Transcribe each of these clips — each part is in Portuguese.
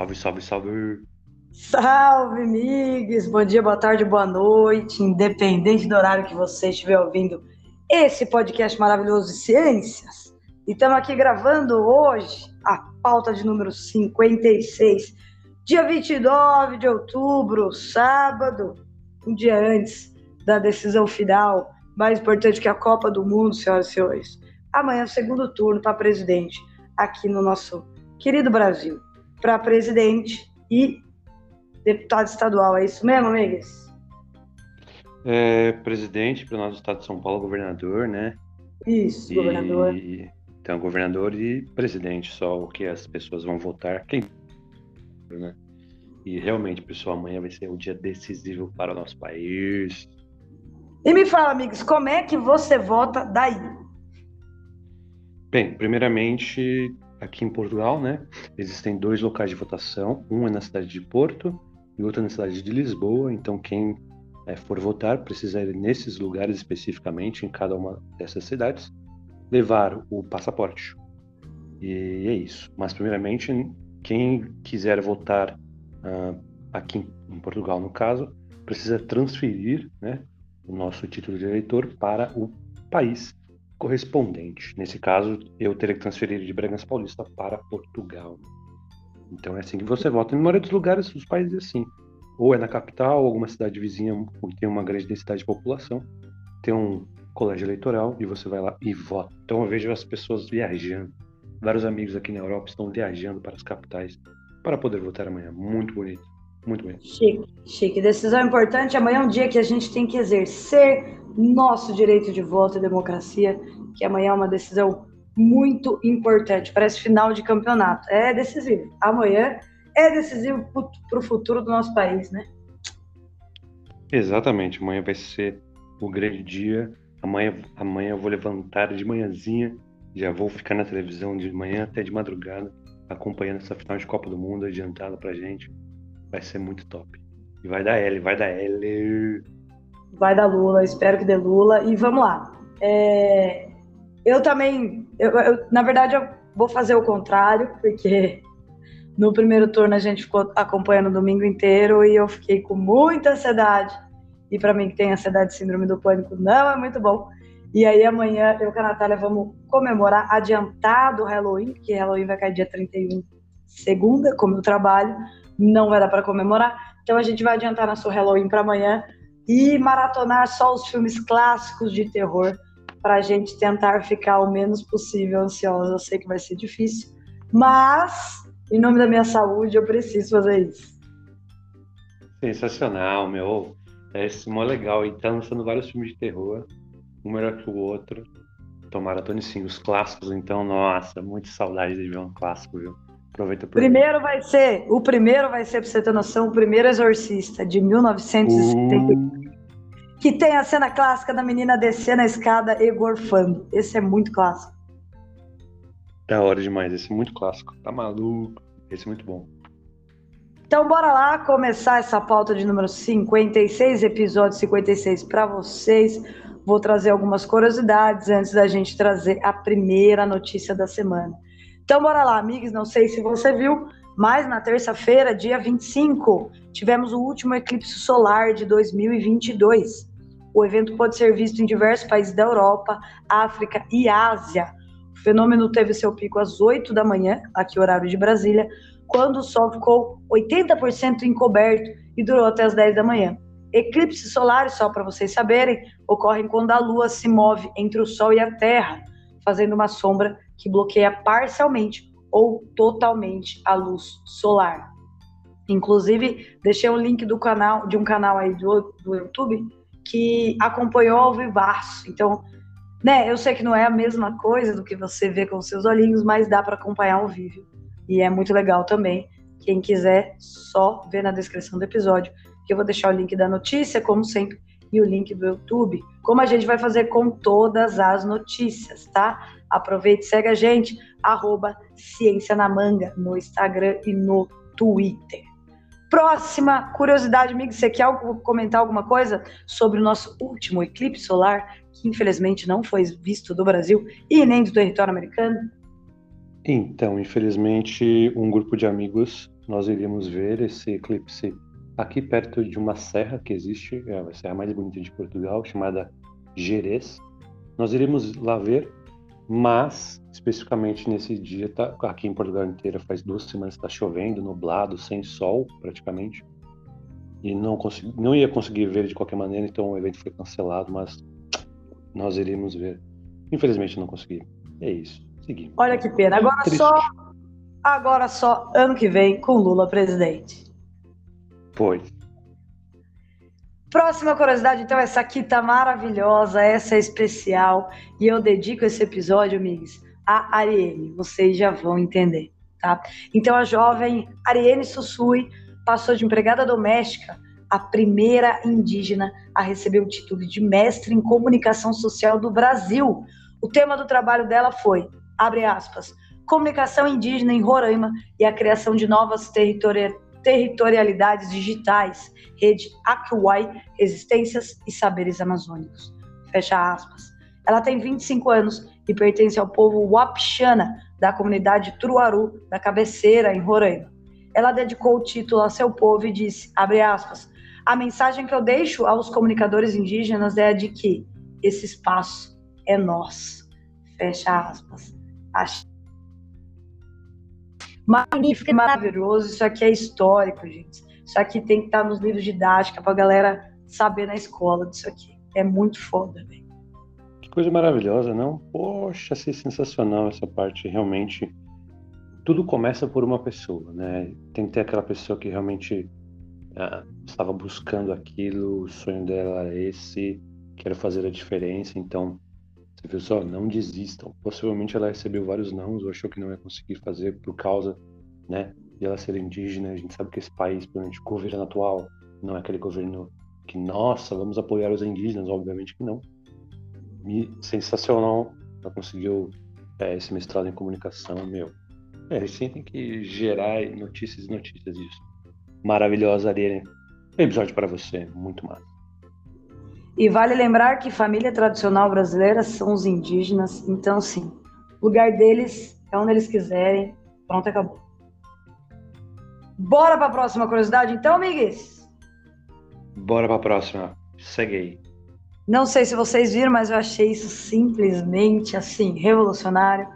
Salve, salve, salve. Salve, amigos! Bom dia, boa tarde, boa noite, independente do horário que você estiver ouvindo esse podcast maravilhoso de ciências. E estamos aqui gravando hoje a pauta de número 56, dia 29 de outubro, sábado, um dia antes da decisão final, mais importante que a Copa do Mundo, senhoras e senhores. Amanhã, segundo turno para presidente, aqui no nosso querido Brasil. Para presidente e deputado estadual, é isso mesmo, amigas? É, presidente para o nosso estado de São Paulo, governador, né? Isso, e... governador. Então, governador e presidente, só o que as pessoas vão votar, quem. Né? E realmente, pessoal, amanhã vai ser um dia decisivo para o nosso país. E me fala, amigos, como é que você vota daí? Bem, primeiramente, aqui em Portugal, né, existem dois locais de votação. Um é na cidade de Porto e outro é na cidade de Lisboa. Então, quem é, for votar precisa ir nesses lugares especificamente, em cada uma dessas cidades, levar o passaporte. E é isso. Mas, primeiramente, quem quiser votar uh, aqui em Portugal, no caso, precisa transferir né, o nosso título de eleitor para o país correspondente. Nesse caso, eu teria que transferir de Bragança Paulista para Portugal. Então é assim que você vota. Na maioria dos lugares, os países é assim. Ou é na capital, ou alguma cidade vizinha que tem uma grande densidade de população, tem um colégio eleitoral e você vai lá e vota. Então eu vejo as pessoas viajando. Vários amigos aqui na Europa estão viajando para as capitais para poder votar amanhã. Muito bonito. Muito bem. Chique, chique. Decisão importante. Amanhã é um dia que a gente tem que exercer nosso direito de voto e democracia, que amanhã é uma decisão muito importante. Parece final de campeonato. É decisivo. Amanhã é decisivo para o futuro do nosso país, né? Exatamente. Amanhã vai ser o grande dia. Amanhã, amanhã eu vou levantar de manhãzinha, já vou ficar na televisão de manhã até de madrugada, acompanhando essa final de Copa do Mundo adiantada pra gente vai ser muito top. E vai dar L, vai dar L. Vai dar Lula, espero que dê Lula. E vamos lá. É, eu também, eu, eu, na verdade, eu vou fazer o contrário, porque no primeiro turno a gente ficou acompanhando o domingo inteiro e eu fiquei com muita ansiedade. E para mim que tem ansiedade síndrome do pânico, não é muito bom. E aí amanhã eu com a Natália vamos comemorar adiantado o Halloween, que Halloween vai cair dia 31, segunda, como eu trabalho não vai dar para comemorar. Então a gente vai adiantar nosso Halloween para amanhã e maratonar só os filmes clássicos de terror para a gente tentar ficar o menos possível ansiosa. Eu sei que vai ser difícil, mas em nome da minha saúde eu preciso fazer isso. Sensacional, meu. É mó legal. E tá lançando vários filmes de terror, um melhor que o outro. Tomara Tony sim, os clássicos, então, nossa, muita saudade de ver um clássico, viu? Aproveita por Primeiro vai ser, o primeiro vai ser, pra você ter noção, o primeiro Exorcista, de 1970. Uh. Que tem a cena clássica da menina descendo a escada e gorfando. Esse é muito clássico. Da hora demais, esse é muito clássico. Tá maluco? Esse é muito bom. Então bora lá começar essa pauta de número 56, episódio 56 para vocês. Vou trazer algumas curiosidades antes da gente trazer a primeira notícia da semana. Então, bora lá, amigos. Não sei se você viu, mas na terça-feira, dia 25, tivemos o último eclipse solar de 2022. O evento pode ser visto em diversos países da Europa, África e Ásia. O fenômeno teve seu pico às 8 da manhã, aqui horário de Brasília, quando o Sol ficou 80% encoberto e durou até as 10 da manhã. Eclipses solares, só para vocês saberem, ocorrem quando a Lua se move entre o Sol e a Terra, fazendo uma sombra que bloqueia parcialmente ou totalmente a luz solar. Inclusive, deixei um link do canal, de um canal aí do, do YouTube que acompanhou ao vivaço. Então, né, eu sei que não é a mesma coisa do que você vê com seus olhinhos, mas dá para acompanhar ao vivo. E é muito legal também. Quem quiser, só ver na descrição do episódio, que eu vou deixar o link da notícia, como sempre, e o link do YouTube, como a gente vai fazer com todas as notícias, tá? Aproveite e segue a gente, arroba Ciência na Manga, no Instagram e no Twitter. Próxima curiosidade, amigo, você quer comentar alguma coisa sobre o nosso último eclipse solar, que infelizmente não foi visto do Brasil e nem do território americano? Então, infelizmente, um grupo de amigos nós iríamos ver esse eclipse aqui perto de uma serra que existe, é a serra mais bonita de Portugal, chamada Jerez. Nós iremos lá ver, mas especificamente nesse dia, tá, aqui em Portugal inteira faz duas semanas está chovendo, nublado, sem sol praticamente, e não consegui, não ia conseguir ver de qualquer maneira, então o evento foi cancelado, mas nós iremos ver. Infelizmente não consegui. É isso. Seguimos. Olha que pena. Agora Triste. só agora só ano que vem com Lula presidente. Pois. Próxima curiosidade, então, essa aqui tá maravilhosa, essa é especial, e eu dedico esse episódio, amigos, a Ariane. Vocês já vão entender, tá? Então, a jovem Ariane Sussui passou de empregada doméstica a primeira indígena a receber o título de mestre em comunicação social do Brasil. O tema do trabalho dela foi, abre aspas, comunicação indígena em Roraima e a criação de novas territori territorialidades digitais, rede Akwai, resistências e saberes amazônicos. Fecha aspas. Ela tem 25 anos e pertence ao povo Wapixana, da comunidade Truaru, da cabeceira, em Roraima. Ela dedicou o título a seu povo e disse, abre aspas, a mensagem que eu deixo aos comunicadores indígenas é a de que esse espaço é nosso. Fecha aspas. Magnífico e maravilhoso. Isso aqui é histórico, gente. Isso aqui tem que estar nos livros didáticos para a galera saber na escola disso aqui. É muito foda, velho. Que coisa maravilhosa, não? Poxa, é sensacional essa parte. Realmente, tudo começa por uma pessoa, né? Tem que ter aquela pessoa que realmente uh, estava buscando aquilo, o sonho dela era esse, quero fazer a diferença, então você viu só, não desistam. Possivelmente ela recebeu vários nãos ou achou que não ia conseguir fazer por causa, né, de ela ser indígena. A gente sabe que esse país, principalmente o governo atual, não é aquele governo que, nossa, vamos apoiar os indígenas, obviamente que não. E sensacional, ela conseguiu é, esse mestrado em comunicação, meu. É, gente tem que gerar notícias e notícias disso. Maravilhosa, Ariane. Episódio para você, muito massa. E vale lembrar que família tradicional brasileira são os indígenas, então sim, o lugar deles é onde eles quiserem. Pronto, acabou. Bora para a próxima curiosidade, então, amigues? Bora para a próxima. Segue aí. Não sei se vocês viram, mas eu achei isso simplesmente assim, revolucionário.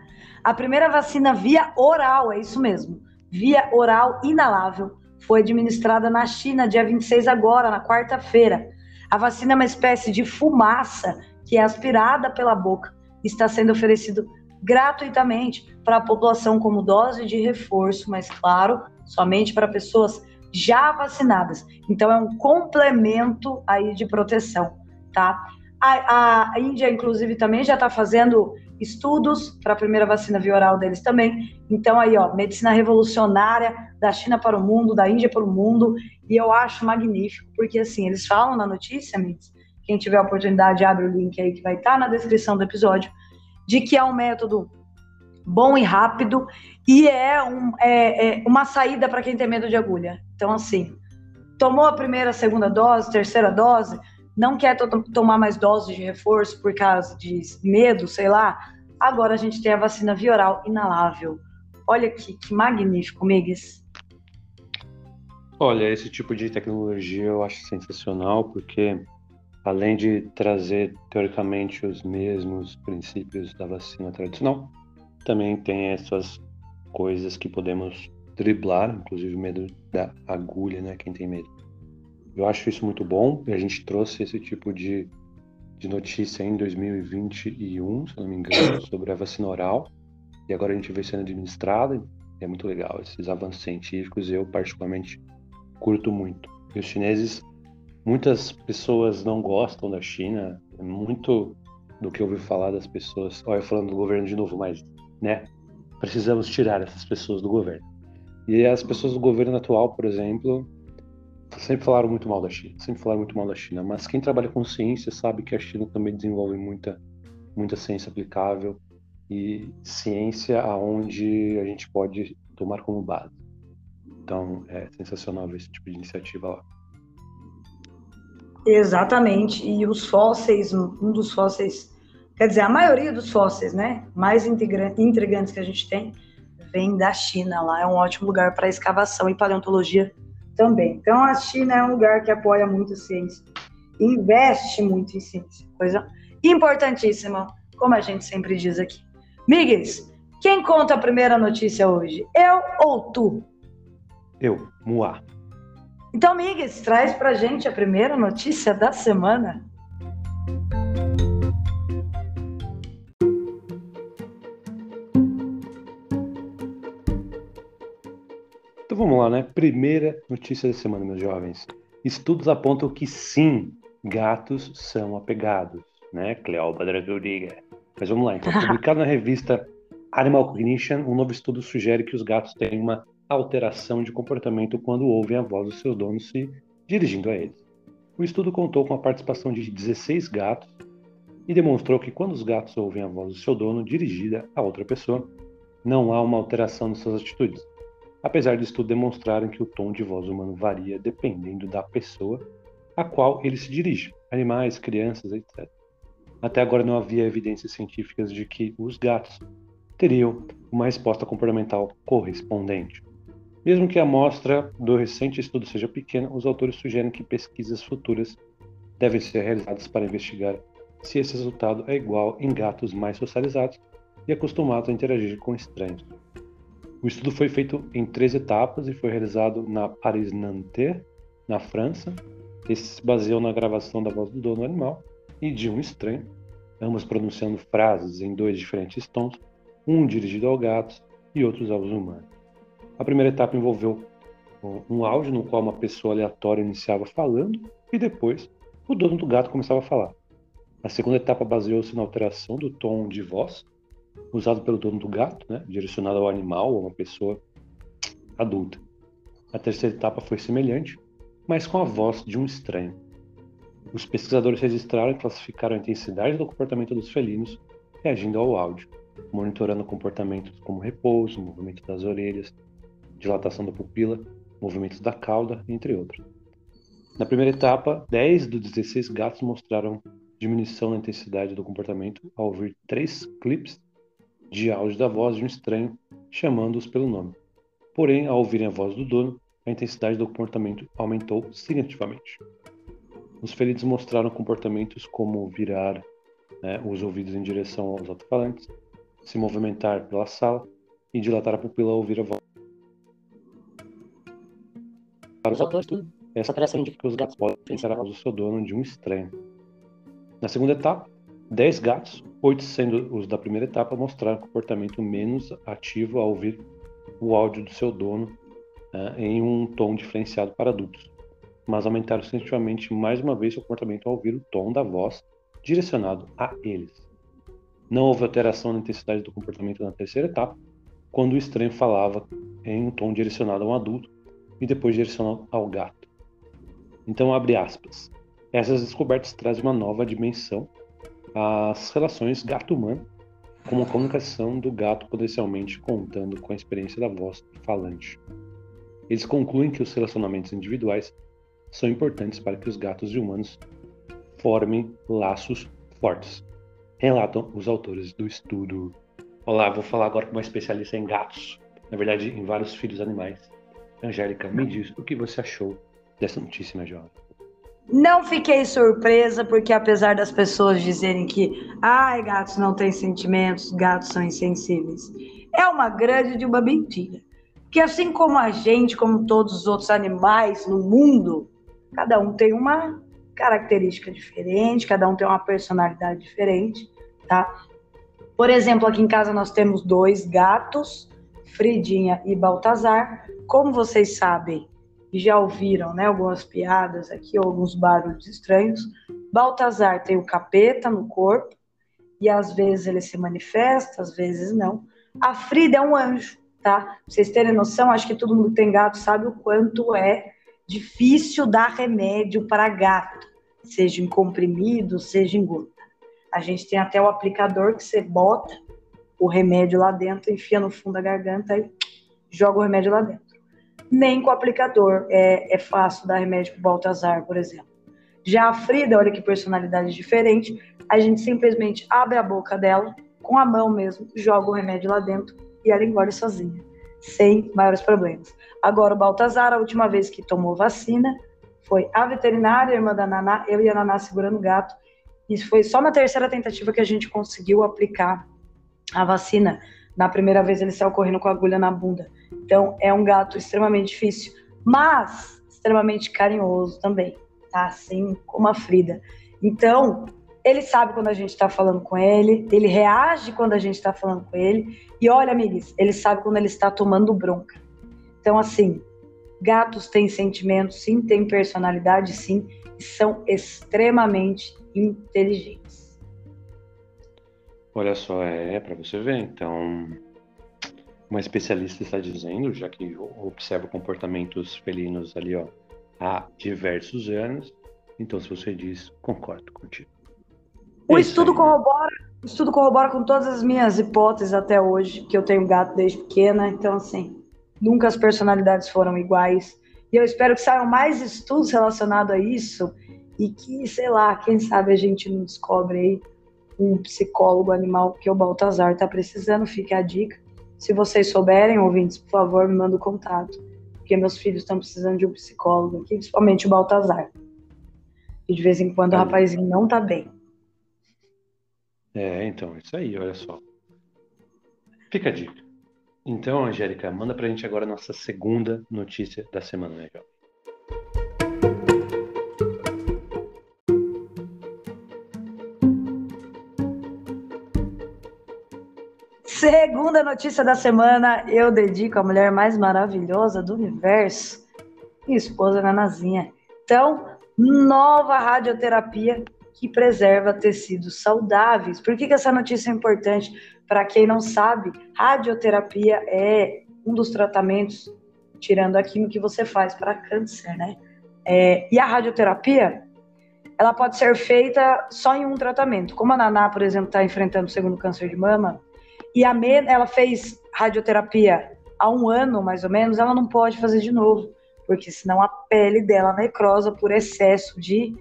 A primeira vacina via oral, é isso mesmo, via oral inalável, foi administrada na China dia 26 agora, na quarta-feira. A vacina é uma espécie de fumaça que é aspirada pela boca. Está sendo oferecido gratuitamente para a população como dose de reforço, mas claro, somente para pessoas já vacinadas. Então é um complemento aí de proteção, tá? A, a Índia, inclusive, também já está fazendo estudos para a primeira vacina via oral deles também. Então aí, ó, medicina revolucionária da China para o mundo, da Índia para o mundo, e eu acho magnífico, porque assim, eles falam na notícia, amigos, quem tiver a oportunidade, abre o link aí que vai estar tá na descrição do episódio, de que é um método bom e rápido e é, um, é, é uma saída para quem tem medo de agulha. Então, assim, tomou a primeira, segunda dose, terceira dose, não quer to tomar mais doses de reforço por causa de medo, sei lá, agora a gente tem a vacina via oral inalável. Olha que, que magnífico, Migues. Olha, esse tipo de tecnologia eu acho sensacional porque além de trazer teoricamente os mesmos princípios da vacina tradicional, também tem essas coisas que podemos driblar, inclusive o medo da agulha, né? Quem tem medo. Eu acho isso muito bom a gente trouxe esse tipo de, de notícia em 2021, se não me engano, sobre a vacina oral. E agora a gente vê sendo administrada. É muito legal esses avanços científicos. Eu, particularmente, curto muito. E os chineses, muitas pessoas não gostam da China. É muito do que eu ouvi falar das pessoas. Olha, falando do governo de novo, mas, né? Precisamos tirar essas pessoas do governo. E as pessoas do governo atual, por exemplo, sempre falaram muito mal da China, sempre falaram muito mal da China, mas quem trabalha com ciência sabe que a China também desenvolve muita, muita ciência aplicável e ciência aonde a gente pode tomar como base. Então é sensacional ver esse tipo de iniciativa lá. Exatamente. E os fósseis, um dos fósseis, quer dizer, a maioria dos fósseis, né, mais intrigantes que a gente tem, vem da China. Lá é um ótimo lugar para escavação e paleontologia também. Então a China é um lugar que apoia muito a ciência, investe muito em ciência, coisa importantíssima, como a gente sempre diz aqui. Migues, quem conta a primeira notícia hoje? Eu ou tu? Eu, Muá. Então, Migues, traz pra gente a primeira notícia da semana. Vamos lá, né? Primeira notícia da semana, meus jovens. Estudos apontam que sim, gatos são apegados, né? Cleópatra Rodrigues. Mas vamos lá, então. Publicado na revista Animal Cognition, um novo estudo sugere que os gatos têm uma alteração de comportamento quando ouvem a voz dos seus donos se dirigindo a eles. O estudo contou com a participação de 16 gatos e demonstrou que quando os gatos ouvem a voz do seu dono dirigida a outra pessoa, não há uma alteração nas suas atitudes apesar do estudo demonstrarem que o tom de voz humano varia dependendo da pessoa a qual ele se dirige, animais, crianças, etc. Até agora não havia evidências científicas de que os gatos teriam uma resposta comportamental correspondente. Mesmo que a amostra do recente estudo seja pequena, os autores sugerem que pesquisas futuras devem ser realizadas para investigar se esse resultado é igual em gatos mais socializados e acostumados a interagir com estranhos. O estudo foi feito em três etapas e foi realizado na Paris-Nanterre, na França. Esse se baseou na gravação da voz do dono animal e de um estranho, ambos pronunciando frases em dois diferentes tons, um dirigido ao gato e outros aos humanos. A primeira etapa envolveu um áudio no qual uma pessoa aleatória iniciava falando e depois o dono do gato começava a falar. A segunda etapa baseou-se na alteração do tom de voz usado pelo dono do gato, né, direcionado ao animal ou a uma pessoa adulta. A terceira etapa foi semelhante, mas com a voz de um estranho. Os pesquisadores registraram e classificaram a intensidade do comportamento dos felinos reagindo ao áudio, monitorando comportamentos como repouso, movimento das orelhas, dilatação da pupila, movimentos da cauda, entre outros. Na primeira etapa, 10 dos 16 gatos mostraram diminuição na intensidade do comportamento ao ouvir três clipes de áudio da voz de um estranho chamando-os pelo nome. Porém, ao ouvirem a voz do dono, a intensidade do comportamento aumentou significativamente. Os feridos mostraram comportamentos como virar né, os ouvidos em direção aos alto-falantes, se movimentar pela sala e dilatar a pupila ao ouvir a voz. Para os autores, essa indica que os gatos podem diferenciar a voz do seu dono de um estranho. Na segunda etapa, 10 gatos, oito sendo os da primeira etapa, mostraram comportamento menos ativo ao ouvir o áudio do seu dono né, em um tom diferenciado para adultos, mas aumentaram significativamente mais uma vez seu comportamento ao ouvir o tom da voz direcionado a eles. Não houve alteração na intensidade do comportamento na terceira etapa, quando o estranho falava em um tom direcionado a um adulto e depois direcionado ao gato. Então, abre aspas. Essas descobertas trazem uma nova dimensão as relações gato-humano, como a comunicação do gato potencialmente contando com a experiência da voz falante. Eles concluem que os relacionamentos individuais são importantes para que os gatos e humanos formem laços fortes, relatam os autores do estudo. Olá, vou falar agora com uma especialista em gatos, na verdade, em vários filhos animais. Angélica, me diz o que você achou dessa notícia, minha jovem. Não fiquei surpresa, porque apesar das pessoas dizerem que ai, gatos não têm sentimentos, gatos são insensíveis, é uma grande de uma mentira. Assim como a gente, como todos os outros animais no mundo, cada um tem uma característica diferente, cada um tem uma personalidade diferente, tá? Por exemplo, aqui em casa nós temos dois gatos, Fridinha e Baltazar. Como vocês sabem, e já ouviram né, algumas piadas aqui, alguns barulhos estranhos. Baltazar tem o capeta no corpo, e às vezes ele se manifesta, às vezes não. A Frida é um anjo, tá? Pra vocês terem noção, acho que todo mundo que tem gato sabe o quanto é difícil dar remédio para gato, seja em comprimido, seja em gota. A gente tem até o aplicador que você bota o remédio lá dentro, enfia no fundo da garganta e joga o remédio lá dentro nem com aplicador é, é fácil dar remédio para o Baltazar, por exemplo. Já a Frida, olha que personalidade diferente, a gente simplesmente abre a boca dela, com a mão mesmo, joga o remédio lá dentro e ela engole sozinha, sem maiores problemas. Agora, o Baltazar, a última vez que tomou vacina, foi a veterinária, a irmã da Naná, eu e a Naná segurando o gato. Isso foi só na terceira tentativa que a gente conseguiu aplicar a vacina. Na primeira vez ele saiu correndo com a agulha na bunda. Então é um gato extremamente difícil, mas extremamente carinhoso também, tá? Assim como a Frida. Então, ele sabe quando a gente está falando com ele, ele reage quando a gente está falando com ele. E olha, amigos, ele sabe quando ele está tomando bronca. Então, assim, gatos têm sentimentos, sim, têm personalidade, sim, e são extremamente inteligentes. Olha só, é, é para você ver. Então, uma especialista está dizendo, já que observa comportamentos felinos ali, ó, há diversos anos. Então, se você diz, concordo contigo. O estudo corrobora, o estudo corrobora com todas as minhas hipóteses até hoje, que eu tenho gato desde pequena, então assim, nunca as personalidades foram iguais. E eu espero que saiam mais estudos relacionados a isso e que, sei lá, quem sabe a gente não descobre aí um psicólogo animal que o Baltazar está precisando, fique a dica. Se vocês souberem, ouvintes, por favor, me manda o contato, porque meus filhos estão precisando de um psicólogo aqui, principalmente o Baltazar. E de vez em quando o rapazinho não tá bem. É, então, isso aí, olha só. Fica a dica. Então, Angélica, manda pra gente agora a nossa segunda notícia da semana, né, Jovem? Segunda notícia da semana, eu dedico à mulher mais maravilhosa do universo, minha esposa Nanazinha. Então, nova radioterapia que preserva tecidos saudáveis. Por que, que essa notícia é importante? Para quem não sabe, radioterapia é um dos tratamentos, tirando a que você faz para câncer, né? É, e a radioterapia, ela pode ser feita só em um tratamento. Como a Naná, por exemplo, está enfrentando o segundo câncer de mama, e a Men, ela fez radioterapia há um ano, mais ou menos, ela não pode fazer de novo, porque senão a pele dela necrosa por excesso de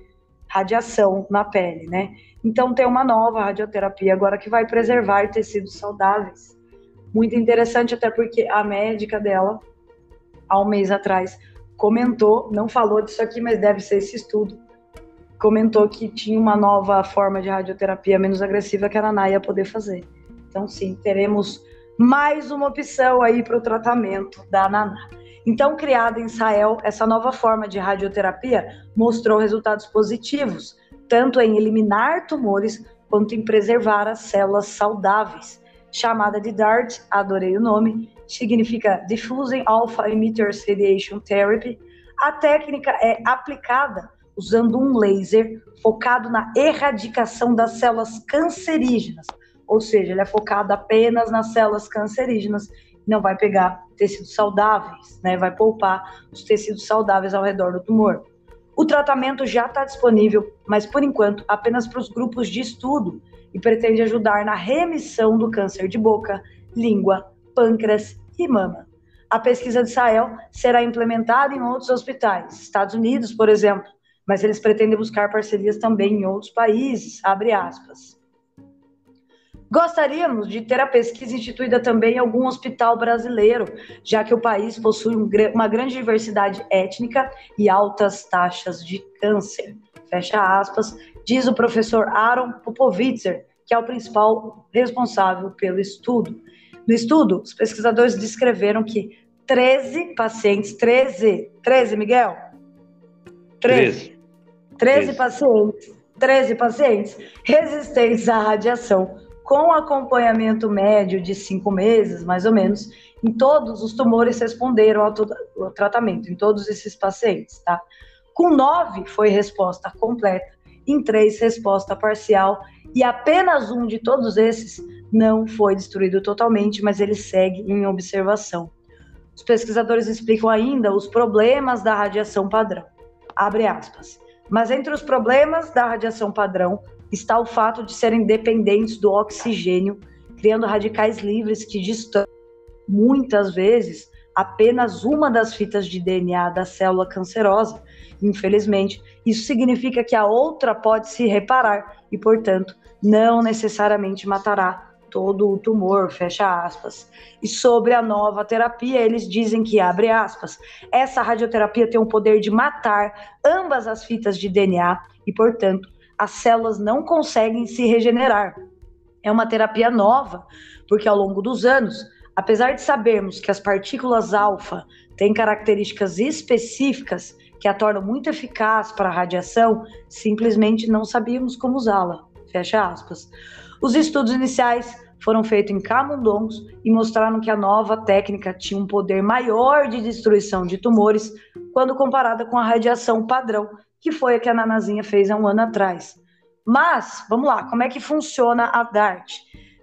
radiação na pele, né? Então tem uma nova radioterapia agora que vai preservar tecidos saudáveis. Muito interessante até porque a médica dela, há um mês atrás, comentou, não falou disso aqui, mas deve ser esse estudo, comentou que tinha uma nova forma de radioterapia menos agressiva que a Naná ia poder fazer. Então sim, teremos mais uma opção aí para o tratamento da Naná. Então, criada em Israel, essa nova forma de radioterapia mostrou resultados positivos, tanto em eliminar tumores quanto em preservar as células saudáveis. Chamada de DART, adorei o nome, significa Diffusing Alpha Emitters Radiation Therapy. A técnica é aplicada usando um laser focado na erradicação das células cancerígenas, ou seja, ele é focado apenas nas células cancerígenas não vai pegar tecidos saudáveis, né? Vai poupar os tecidos saudáveis ao redor do tumor. O tratamento já está disponível, mas por enquanto apenas para os grupos de estudo e pretende ajudar na remissão do câncer de boca, língua, pâncreas e mama. A pesquisa de Israel será implementada em outros hospitais, Estados Unidos, por exemplo, mas eles pretendem buscar parcerias também em outros países, abre aspas. Gostaríamos de ter a pesquisa instituída também em algum hospital brasileiro, já que o país possui uma grande diversidade étnica e altas taxas de câncer. Fecha aspas, diz o professor Aaron Popovitzer, que é o principal responsável pelo estudo. No estudo, os pesquisadores descreveram que 13 pacientes, 13, 13, Miguel? 13. 13, 13 pacientes, 13 pacientes resistentes à radiação com acompanhamento médio de cinco meses, mais ou menos, em todos os tumores responderam ao, ao tratamento, em todos esses pacientes, tá? Com nove foi resposta completa, em três resposta parcial e apenas um de todos esses não foi destruído totalmente, mas ele segue em observação. Os pesquisadores explicam ainda os problemas da radiação padrão. Abre aspas. Mas entre os problemas da radiação padrão está o fato de serem dependentes do oxigênio, criando radicais livres que distam muitas vezes apenas uma das fitas de DNA da célula cancerosa. Infelizmente, isso significa que a outra pode se reparar e, portanto, não necessariamente matará todo o tumor, fecha aspas. E sobre a nova terapia, eles dizem que, abre aspas, essa radioterapia tem o poder de matar ambas as fitas de DNA e, portanto, as células não conseguem se regenerar. É uma terapia nova, porque ao longo dos anos, apesar de sabermos que as partículas alfa têm características específicas que a tornam muito eficaz para a radiação, simplesmente não sabíamos como usá-la. Fecha aspas. Os estudos iniciais foram feitos em camundongos e mostraram que a nova técnica tinha um poder maior de destruição de tumores quando comparada com a radiação padrão, que foi a que a Nanazinha fez há um ano atrás. Mas, vamos lá, como é que funciona a DART?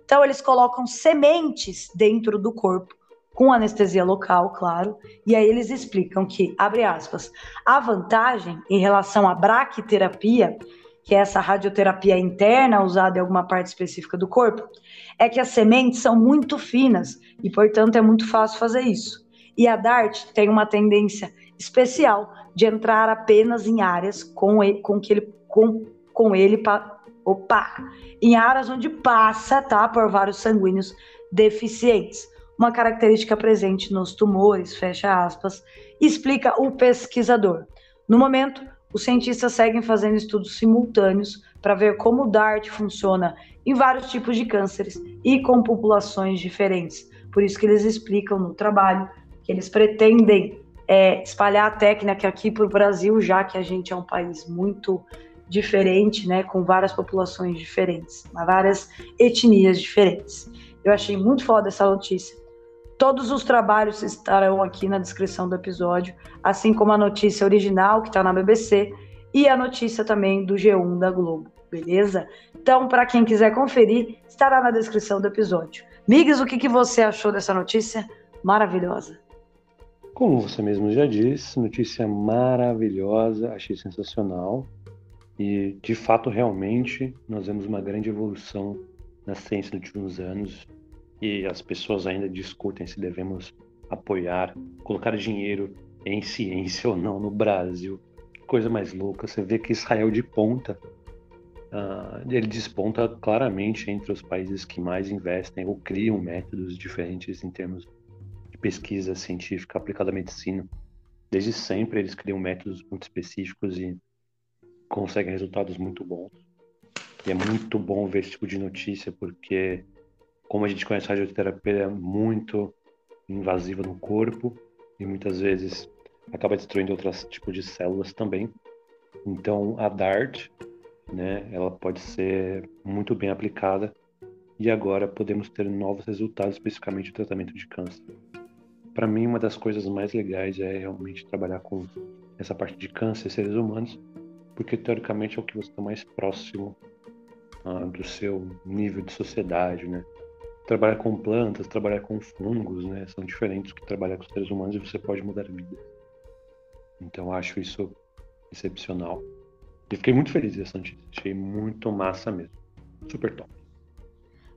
Então, eles colocam sementes dentro do corpo com anestesia local, claro, e aí eles explicam que, abre aspas, a vantagem em relação à braquiterapia, que é essa radioterapia interna usada em alguma parte específica do corpo, é que as sementes são muito finas e, portanto, é muito fácil fazer isso. E a DART tem uma tendência especial de entrar apenas em áreas com, ele, com que ele com, com ele opa, em áreas onde passa, tá, por vários sanguíneos deficientes uma característica presente nos tumores, fecha aspas, explica o pesquisador. No momento, os cientistas seguem fazendo estudos simultâneos para ver como o DART funciona em vários tipos de cânceres e com populações diferentes. Por isso que eles explicam no trabalho que eles pretendem é, espalhar a técnica aqui para o Brasil, já que a gente é um país muito diferente, né, com várias populações diferentes, várias etnias diferentes. Eu achei muito foda essa notícia. Todos os trabalhos estarão aqui na descrição do episódio, assim como a notícia original que está na BBC e a notícia também do G1 da Globo, beleza? Então, para quem quiser conferir, estará na descrição do episódio. Migs, o que, que você achou dessa notícia maravilhosa? Como você mesmo já disse, notícia maravilhosa, achei sensacional. E, de fato, realmente, nós vemos uma grande evolução na ciência nos últimos anos e as pessoas ainda discutem se devemos apoiar, colocar dinheiro em ciência ou não no Brasil. Coisa mais louca. Você vê que Israel de ponta, uh, ele desponta claramente entre os países que mais investem ou criam métodos diferentes em termos pesquisa científica aplicada à medicina. Desde sempre eles criam métodos muito específicos e conseguem resultados muito bons. E é muito bom ver esse tipo de notícia porque como a gente conhece a radioterapia, é muito invasiva no corpo e muitas vezes acaba destruindo outros tipos de células também. Então, a DART, né, ela pode ser muito bem aplicada e agora podemos ter novos resultados, especificamente no tratamento de câncer. Para mim, uma das coisas mais legais é realmente trabalhar com essa parte de câncer, seres humanos, porque teoricamente é o que você está mais próximo ah, do seu nível de sociedade, né? trabalhar com plantas, trabalhar com fungos, né? São diferentes que trabalhar com seres humanos e você pode mudar a vida. Então acho isso excepcional. E fiquei muito feliz dessa notícia. Achei muito massa mesmo. Super top.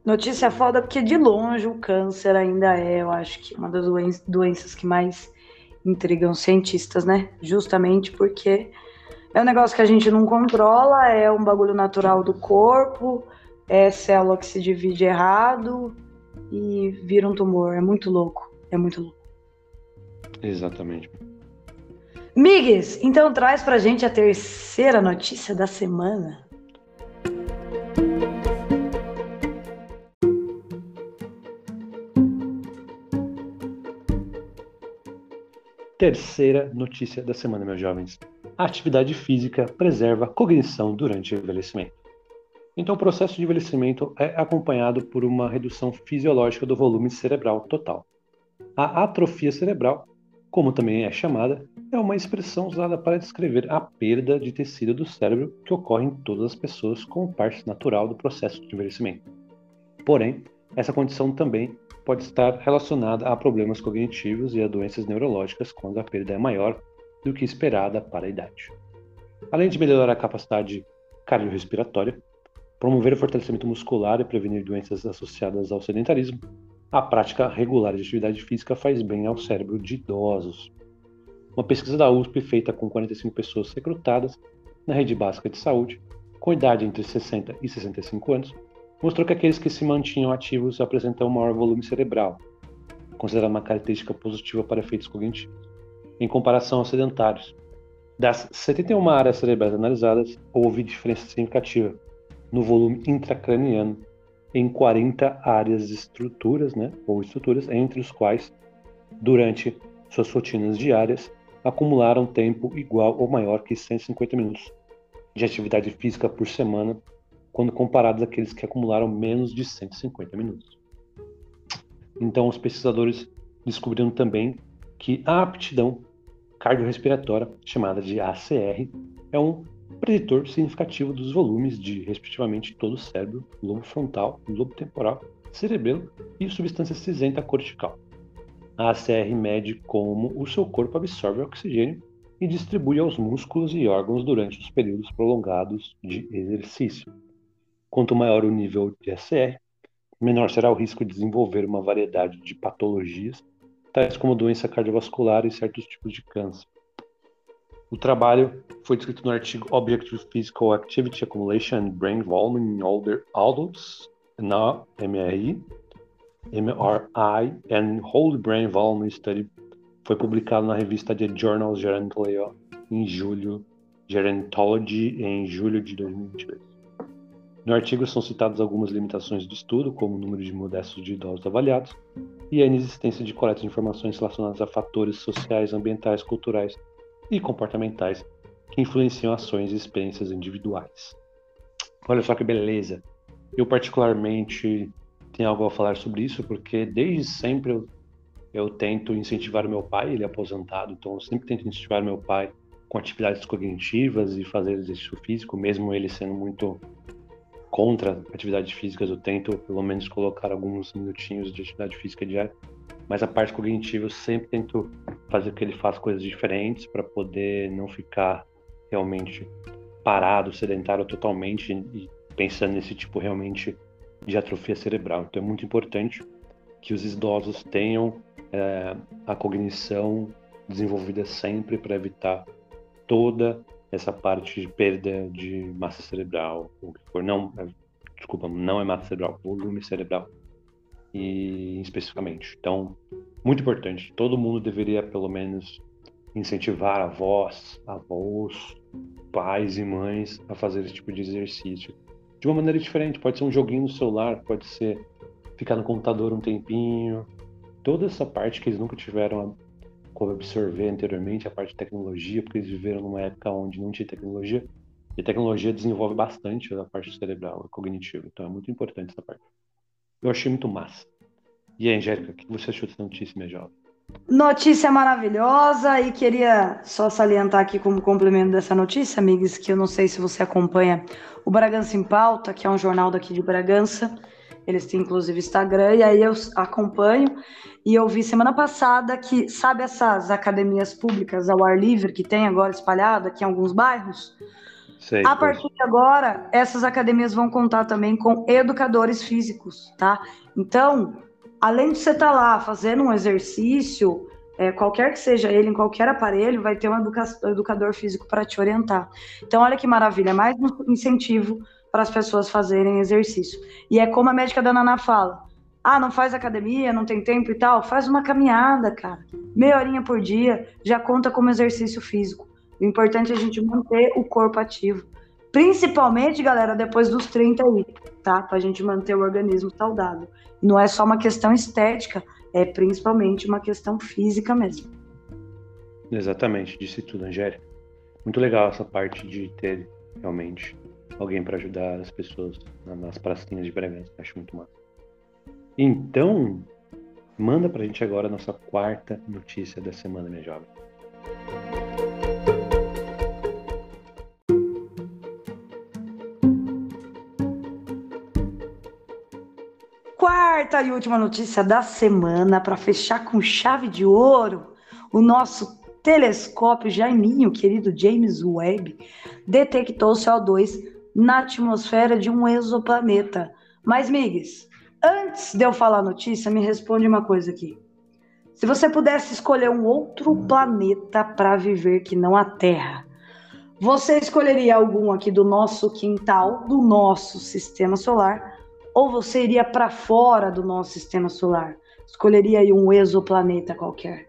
Notícia foda porque de longe o câncer ainda é, eu acho que uma das doenças que mais intrigam cientistas, né? Justamente porque é um negócio que a gente não controla, é um bagulho natural do corpo, é célula que se divide errado e vira um tumor. É muito louco. É muito louco. Exatamente. Migues, então traz pra gente a terceira notícia da semana. Terceira notícia da semana, meus jovens. A atividade física preserva a cognição durante o envelhecimento. Então, o processo de envelhecimento é acompanhado por uma redução fisiológica do volume cerebral total. A atrofia cerebral, como também é chamada, é uma expressão usada para descrever a perda de tecido do cérebro que ocorre em todas as pessoas como parte natural do processo de envelhecimento. Porém, essa condição também pode estar relacionada a problemas cognitivos e a doenças neurológicas quando a perda é maior do que esperada para a idade. Além de melhorar a capacidade cardiorrespiratória, promover o fortalecimento muscular e prevenir doenças associadas ao sedentarismo. A prática regular de atividade física faz bem ao cérebro de idosos. Uma pesquisa da USP feita com 45 pessoas recrutadas na rede básica de saúde, com idade entre 60 e 65 anos, mostrou que aqueles que se mantinham ativos apresentam maior volume cerebral, considerada uma característica positiva para efeitos cognitivos, em comparação aos sedentários. Das 71 áreas cerebrais analisadas, houve diferença significativa no volume intracraniano em 40 áreas de estruturas, né, ou estruturas, entre os quais, durante suas rotinas diárias, acumularam tempo igual ou maior que 150 minutos de atividade física por semana, quando comparados àqueles que acumularam menos de 150 minutos. Então, os pesquisadores descobriram também que a aptidão cardiorrespiratória, chamada de ACR, é um preditor significativo dos volumes de, respectivamente, todo o cérebro, lobo frontal, lobo temporal, cerebelo e substância cinzenta cortical. A ACR mede como o seu corpo absorve oxigênio e distribui aos músculos e órgãos durante os períodos prolongados de exercício. Quanto maior o nível de ACR, menor será o risco de desenvolver uma variedade de patologias, tais como doença cardiovascular e certos tipos de câncer. O trabalho foi descrito no artigo Objective Physical Activity Accumulation and Brain Volume in Older Adults, na MRI, MRI and Whole Brain Volume Study. Foi publicado na revista The Journal Gerontology em julho, Gerontology em julho de 2022. No artigo são citadas algumas limitações do estudo, como o número de modestos de idosos avaliados e a inexistência de coleta de informações relacionadas a fatores sociais, ambientais, culturais e comportamentais que influenciam ações e experiências individuais. Olha só que beleza! Eu, particularmente, tenho algo a falar sobre isso, porque desde sempre eu, eu tento incentivar meu pai, ele é aposentado, então eu sempre tento incentivar meu pai com atividades cognitivas e fazer exercício físico, mesmo ele sendo muito contra atividades físicas, eu tento pelo menos colocar alguns minutinhos de atividade física diária mas a parte cognitiva eu sempre tento fazer com que ele faça coisas diferentes para poder não ficar realmente parado, sedentário totalmente e pensando nesse tipo realmente de atrofia cerebral. Então é muito importante que os idosos tenham é, a cognição desenvolvida sempre para evitar toda essa parte de perda de massa cerebral, ou que for. Não, é, desculpa, não é massa cerebral, volume cerebral e especificamente. Então, muito importante. Todo mundo deveria pelo menos incentivar avós, avós, pais e mães a fazer esse tipo de exercício de uma maneira diferente. Pode ser um joguinho no celular, pode ser ficar no computador um tempinho. Toda essa parte que eles nunca tiveram como absorver anteriormente, a parte de tecnologia, porque eles viveram numa época onde não tinha tecnologia. E a tecnologia desenvolve bastante a parte cerebral, cognitiva. Então é muito importante essa parte. Eu achei muito massa. E aí, Angélica, o que você achou dessa notícia, minha jovem? Notícia maravilhosa e queria só salientar aqui como complemento dessa notícia, amigos, que eu não sei se você acompanha o Bragança em Pauta, que é um jornal daqui de Bragança. Eles têm inclusive Instagram e aí eu acompanho e eu vi semana passada que sabe essas academias públicas ao ar livre que tem agora espalhada aqui em alguns bairros? Sei, a partir de agora, essas academias vão contar também com educadores físicos, tá? Então, além de você estar tá lá fazendo um exercício, é, qualquer que seja ele, em qualquer aparelho, vai ter um educa educador físico para te orientar. Então, olha que maravilha, mais um incentivo para as pessoas fazerem exercício. E é como a médica da Naná fala: ah, não faz academia, não tem tempo e tal, faz uma caminhada, cara. Meia horinha por dia já conta como exercício físico. O importante é a gente manter o corpo ativo. Principalmente, galera, depois dos 30 aí, tá? Pra gente manter o organismo saudável. Não é só uma questão estética, é principalmente uma questão física mesmo. Exatamente, disse tudo, Angélica. Muito legal essa parte de ter realmente alguém para ajudar as pessoas nas pracinhas de Bragança. Acho muito massa. Então, manda pra gente agora a nossa quarta notícia da semana, minha jovem. quarta e última notícia da semana para fechar com chave de ouro. O nosso telescópio Jaiminho, querido James Webb, detectou CO2 na atmosfera de um exoplaneta. Mas, Migues, antes de eu falar a notícia, me responde uma coisa aqui. Se você pudesse escolher um outro planeta para viver que não a Terra, você escolheria algum aqui do nosso quintal, do nosso sistema solar, Ou você iria para fora do nosso sistema solar? Escolheria aí um exoplaneta qualquer?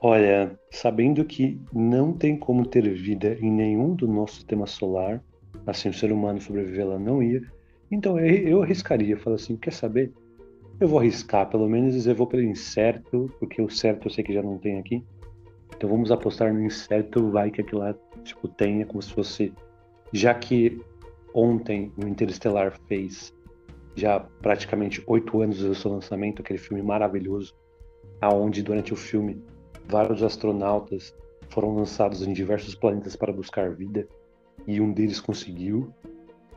Olha, sabendo que não tem como ter vida em nenhum do nosso sistema solar, assim o ser humano sobreviver lá não ia, então eu, eu arriscaria, falar assim, quer saber? Eu vou arriscar, pelo menos eu vou pelo incerto, porque o certo eu sei que já não tem aqui. Então vamos apostar no incerto, vai que aquilo lá tipo, tenha, como se fosse. Já que ontem o Interestelar fez já praticamente oito anos do seu lançamento, aquele filme maravilhoso, aonde durante o filme vários astronautas foram lançados em diversos planetas para buscar vida e um deles conseguiu.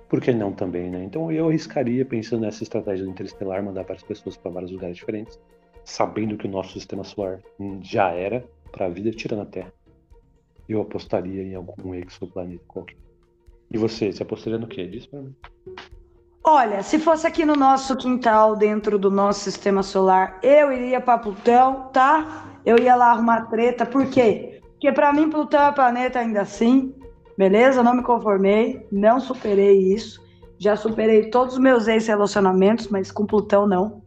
Por que não também, né? Então eu arriscaria pensando nessa estratégia do Interestelar, mandar várias pessoas para vários lugares diferentes, sabendo que o nosso sistema solar já era para a vida tirando a Terra. Eu apostaria em algum exoplaneta qualquer. E você, você apostaria no quê? Diz para mim. Olha, se fosse aqui no nosso quintal, dentro do nosso sistema solar, eu iria para Plutão, tá? Eu ia lá arrumar treta, por quê? Porque para mim Plutão é planeta ainda assim, beleza? Não me conformei, não superei isso. Já superei todos os meus ex-relacionamentos, mas com Plutão não.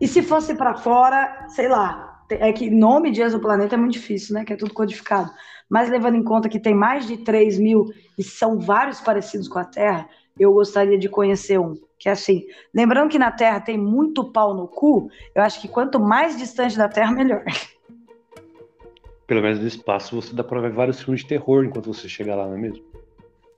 E se fosse para fora, sei lá, é que nome de exoplaneta é muito difícil, né? Que é tudo codificado. Mas levando em conta que tem mais de 3 mil e são vários parecidos com a Terra, eu gostaria de conhecer um. Que é assim, lembrando que na Terra tem muito pau no cu, eu acho que quanto mais distante da Terra, melhor. Pelo menos no espaço você dá pra ver vários filmes de terror enquanto você chegar lá, não é mesmo?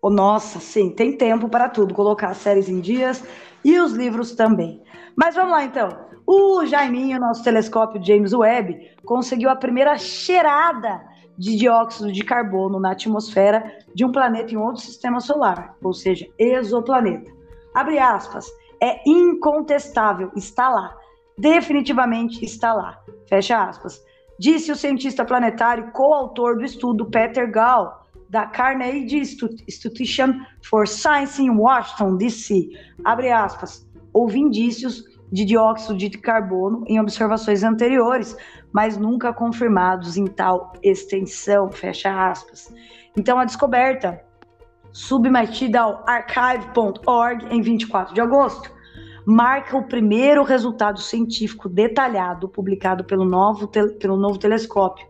Oh, nossa, sim, tem tempo para tudo. Colocar as séries em dias e os livros também. Mas vamos lá então. O Jaiminho, nosso telescópio James Webb, conseguiu a primeira cheirada de dióxido de carbono na atmosfera de um planeta em outro sistema solar, ou seja, exoplaneta. Abre aspas, é incontestável, está lá, definitivamente está lá, fecha aspas. Disse o cientista planetário coautor do estudo Peter Gall, da Carnegie Institution for Science em Washington, D.C. Abre aspas, houve indícios de dióxido de carbono em observações anteriores, mas nunca confirmados em tal extensão, fecha aspas. Então, a descoberta, submetida ao archive.org em 24 de agosto, marca o primeiro resultado científico detalhado publicado pelo novo, pelo novo telescópio.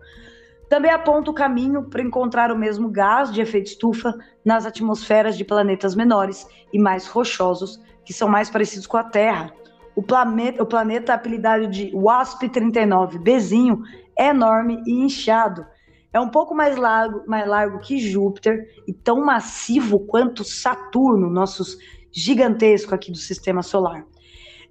Também aponta o caminho para encontrar o mesmo gás de efeito estufa nas atmosferas de planetas menores e mais rochosos, que são mais parecidos com a Terra, o planeta, o planeta apelidado de WASP-39Bzinho é enorme e inchado. É um pouco mais largo, mais largo que Júpiter e tão massivo quanto Saturno, nosso gigantesco aqui do sistema solar.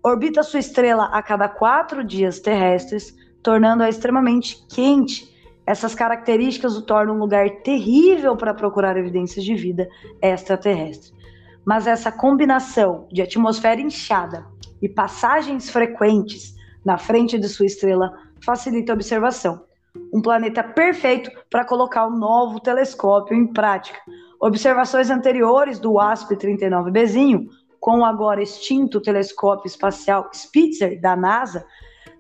Orbita sua estrela a cada quatro dias terrestres, tornando-a extremamente quente. Essas características o tornam um lugar terrível para procurar evidências de vida extraterrestre. Mas essa combinação de atmosfera inchada e passagens frequentes na frente de sua estrela facilita a observação. Um planeta perfeito para colocar o novo telescópio em prática. Observações anteriores do WASP-39Bzinho, com o agora extinto telescópio espacial Spitzer da NASA,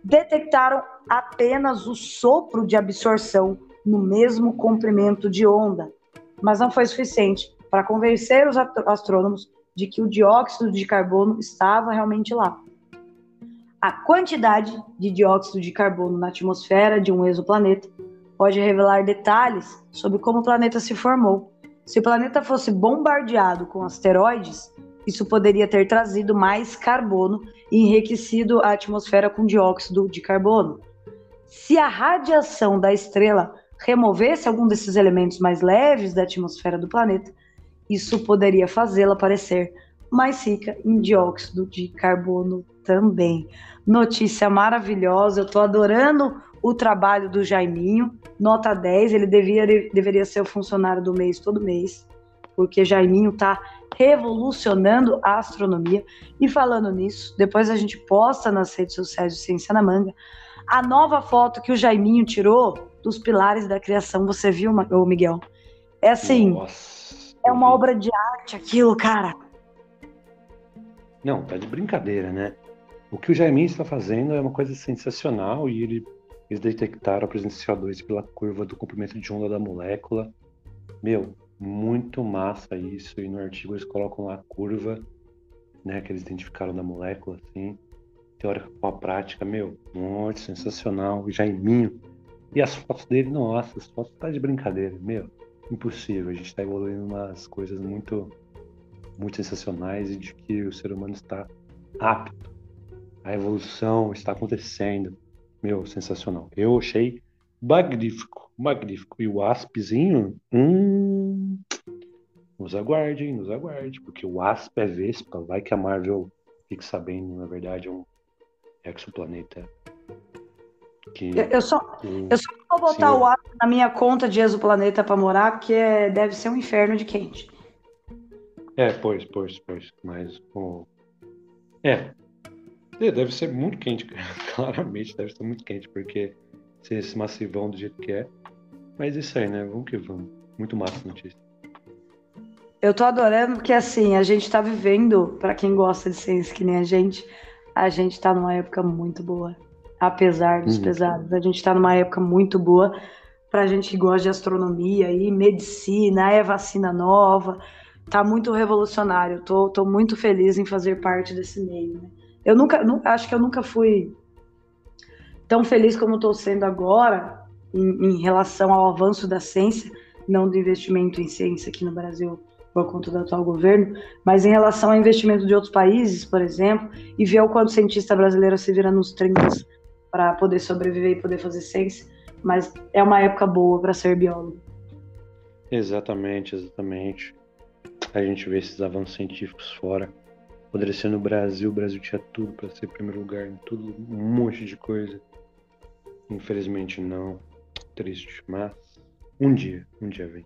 detectaram apenas o sopro de absorção no mesmo comprimento de onda, mas não foi suficiente para convencer os astrônomos de que o dióxido de carbono estava realmente lá. A quantidade de dióxido de carbono na atmosfera de um exoplaneta pode revelar detalhes sobre como o planeta se formou. Se o planeta fosse bombardeado com asteroides, isso poderia ter trazido mais carbono e enriquecido a atmosfera com dióxido de carbono. Se a radiação da estrela removesse algum desses elementos mais leves da atmosfera do planeta, isso poderia fazê-la parecer mais rica em dióxido de carbono também. Notícia maravilhosa, eu estou adorando o trabalho do Jaiminho, nota 10, ele devia, deveria ser o funcionário do mês todo mês, porque Jaiminho está revolucionando a astronomia. E falando nisso, depois a gente posta nas redes sociais do Ciência na Manga a nova foto que o Jaiminho tirou dos pilares da criação. Você viu, Miguel? É assim. Nossa é uma obra de arte aquilo, cara. Não, tá de brincadeira, né? O que o Jaimin está fazendo é uma coisa sensacional e ele, eles detectaram a presença de CO2 pela curva do comprimento de onda da molécula. Meu, muito massa isso. E no artigo eles colocam lá a curva né, que eles identificaram da molécula, assim, teórica com a prática, meu, muito sensacional, Jaiminho. E as fotos dele, nossa, as fotos tá de brincadeira, meu, impossível. A gente está evoluindo umas coisas muito, muito sensacionais e de que o ser humano está apto. A evolução está acontecendo. Meu, sensacional. Eu achei magnífico, magnífico. E o Aspzinho, hum, nos aguardem, nos aguarde, porque o Asp é Vespa, vai que a Marvel fique sabendo, na verdade, é um exoplaneta. Que, eu, só, eu só vou botar o Asp na minha conta de exoplaneta para morar, porque é, deve ser um inferno de quente. É, pois, pois, pois. Mas, é, é, deve ser muito quente, claramente deve ser muito quente, porque ser esse massivão do jeito que é. Mas isso aí, né? Vamos que vamos. Muito massa a notícia. Eu tô adorando porque, assim, a gente tá vivendo, para quem gosta de ciência que nem a gente, a gente tá numa época muito boa. Apesar dos uhum. pesados, a gente tá numa época muito boa pra gente que gosta de astronomia e medicina, é vacina nova. Tá muito revolucionário. Tô, tô muito feliz em fazer parte desse meio, né? Eu nunca, acho que eu nunca fui tão feliz como estou sendo agora em, em, relação ao avanço da ciência, não do investimento em ciência aqui no Brasil por conta do atual governo, mas em relação ao investimento de outros países, por exemplo, e ver o quanto cientista brasileiro se vira nos 30 para poder sobreviver e poder fazer ciência, mas é uma época boa para ser biólogo. Exatamente, exatamente. A gente vê esses avanços científicos fora Poderia ser no Brasil, o Brasil tinha tudo para ser primeiro lugar em tudo, um monte de coisa. Infelizmente não. Triste, mas um dia, um dia vem.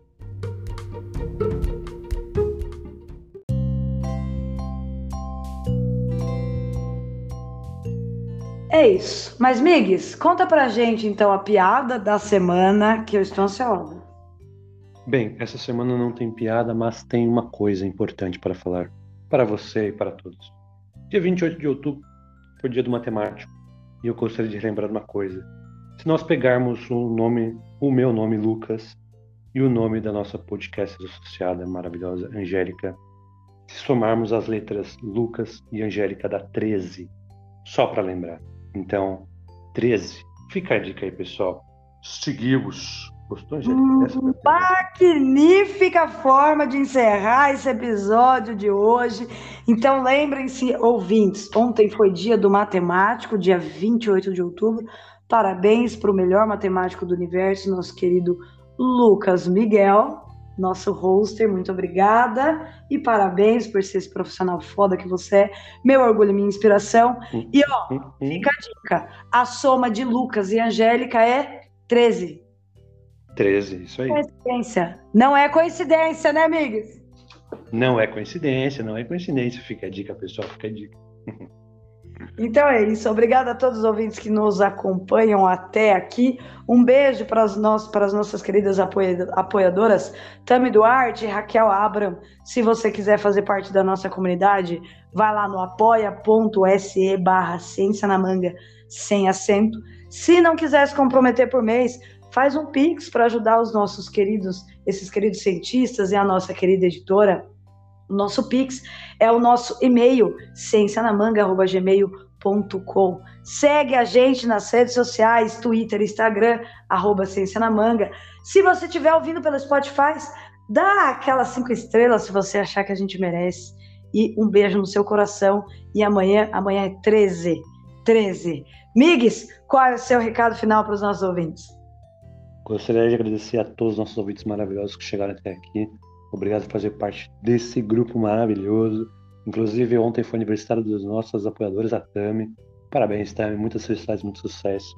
É isso. Mas, Migues, conta pra gente então a piada da semana que eu estou ansiosa. Bem, essa semana não tem piada, mas tem uma coisa importante para falar para você e para todos. Dia 28 de outubro foi o dia do matemático e eu gostaria de lembrar uma coisa. Se nós pegarmos o nome, o meu nome, Lucas, e o nome da nossa podcast associada maravilhosa, Angélica, se somarmos as letras Lucas e Angélica dá 13, só para lembrar. Então, 13. Fica a dica aí, pessoal. Seguimos Gostou, gente? Hum, magnífica forma de encerrar esse episódio de hoje. Então, lembrem-se, ouvintes, ontem foi dia do matemático, dia 28 de outubro. Parabéns para o melhor matemático do universo, nosso querido Lucas Miguel, nosso hoster. Muito obrigada e parabéns por ser esse profissional foda que você é. Meu orgulho e minha inspiração. E, ó, fica a dica: a soma de Lucas e Angélica é 13. 13, isso aí. Coincidência. Não é coincidência, né, amigos? Não é coincidência, não é coincidência. Fica a dica, pessoal, fica a dica. Então é isso. Obrigada a todos os ouvintes que nos acompanham até aqui. Um beijo para as, nossas, para as nossas queridas apoiadoras, Tami Duarte e Raquel Abram. Se você quiser fazer parte da nossa comunidade, vai lá no apoia.se barra ciência na manga sem acento. Se não quiser se comprometer por mês, faz um pix para ajudar os nossos queridos, esses queridos cientistas e a nossa querida editora. O nosso pix é o nosso e-mail, ciencianamanga@gmail.com. Segue a gente nas redes sociais, Twitter, Instagram, arroba Ciência na Manga. Se você estiver ouvindo pelo Spotify, dá aquelas cinco estrelas se você achar que a gente merece. E um beijo no seu coração. E amanhã, amanhã é 13. 13. Migues, qual é o seu recado final para os nossos ouvintes? Gostaria de agradecer a todos os nossos ouvintes maravilhosos que chegaram até aqui. Obrigado por fazer parte desse grupo maravilhoso. Inclusive, ontem foi aniversário dos nossos apoiadores, a Tami. Parabéns, Tami. Muitas felicidades, muito sucesso.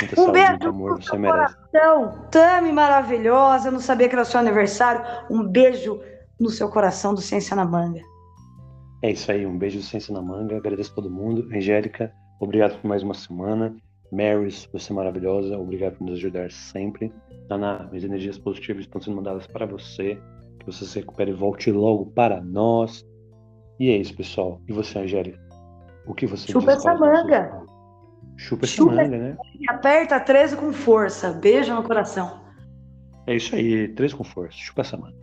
Muita um saúde, beijo muito amor, você merece. Coração. Tami, maravilhosa. Eu não sabia que era seu aniversário. Um beijo no seu coração do Ciência na Manga. É isso aí, um beijo do Ciência na Manga. Agradeço a todo mundo. Angélica, obrigado por mais uma semana. Marys, você é maravilhosa, obrigado por nos ajudar sempre. Ana, as energias positivas estão sendo mandadas para você, que você se recupere e volte logo para nós. E é isso, pessoal. E você, Angélica? O que você Chupa essa manga. Chupa, Chupa essa manga, né? Aperta 13 com força. Beijo no coração. É isso aí, 13 com força. Chupa essa manga.